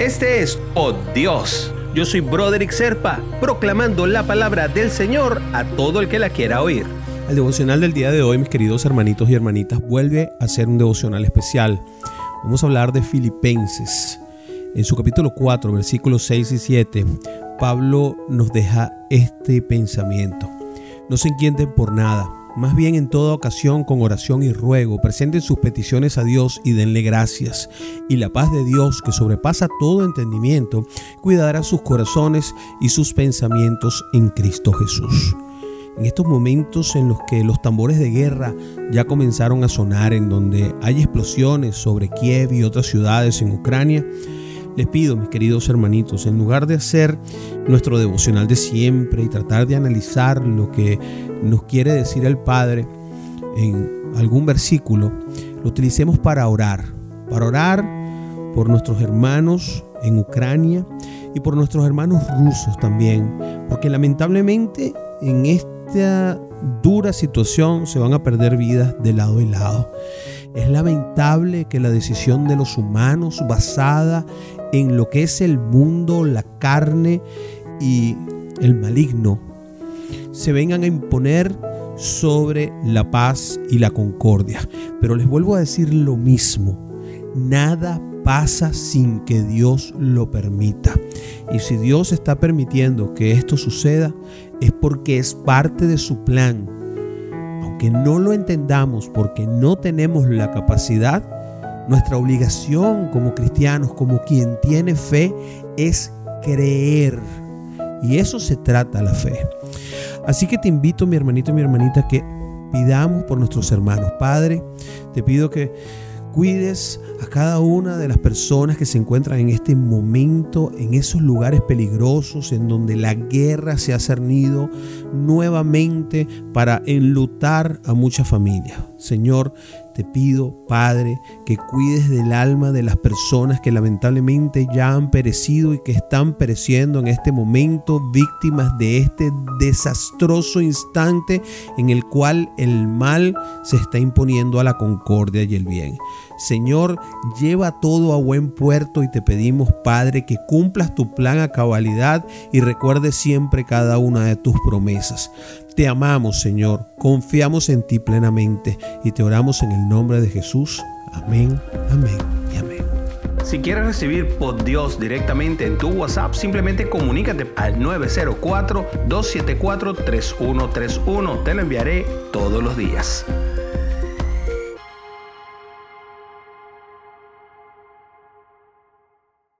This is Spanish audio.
Este es Oh Dios. Yo soy Broderick Serpa, proclamando la palabra del Señor a todo el que la quiera oír. El devocional del día de hoy, mis queridos hermanitos y hermanitas, vuelve a ser un devocional especial. Vamos a hablar de Filipenses. En su capítulo 4, versículos 6 y 7, Pablo nos deja este pensamiento. No se inquieten por nada más bien en toda ocasión con oración y ruego, presenten sus peticiones a Dios y denle gracias. Y la paz de Dios, que sobrepasa todo entendimiento, cuidará sus corazones y sus pensamientos en Cristo Jesús. En estos momentos en los que los tambores de guerra ya comenzaron a sonar, en donde hay explosiones sobre Kiev y otras ciudades en Ucrania, les pido, mis queridos hermanitos, en lugar de hacer nuestro devocional de siempre y tratar de analizar lo que nos quiere decir el Padre en algún versículo, lo utilicemos para orar, para orar por nuestros hermanos en Ucrania y por nuestros hermanos rusos también, porque lamentablemente en esta dura situación se van a perder vidas de lado y lado. Es lamentable que la decisión de los humanos basada en lo que es el mundo, la carne y el maligno, se vengan a imponer sobre la paz y la concordia. Pero les vuelvo a decir lo mismo, nada pasa sin que Dios lo permita. Y si Dios está permitiendo que esto suceda, es porque es parte de su plan. No lo entendamos porque no tenemos la capacidad, nuestra obligación como cristianos, como quien tiene fe, es creer. Y eso se trata la fe. Así que te invito, mi hermanito y mi hermanita, que pidamos por nuestros hermanos. Padre, te pido que cuides a cada una de las personas que se encuentran en este momento, en esos lugares peligrosos, en donde la guerra se ha cernido nuevamente para enlutar a muchas familias. Señor, te pido, Padre, que cuides del alma de las personas que lamentablemente ya han perecido y que están pereciendo en este momento, víctimas de este desastroso instante en el cual el mal se está imponiendo a la concordia y el bien. Señor, lleva todo a buen puerto y te pedimos, Padre, que cumplas tu plan a cabalidad y recuerde siempre cada una de tus promesas. Te amamos, Señor, confiamos en ti plenamente y te oramos en el nombre de Jesús. Amén, amén y amén. Si quieres recibir por Dios directamente en tu WhatsApp, simplemente comunícate al 904-274-3131. Te lo enviaré todos los días.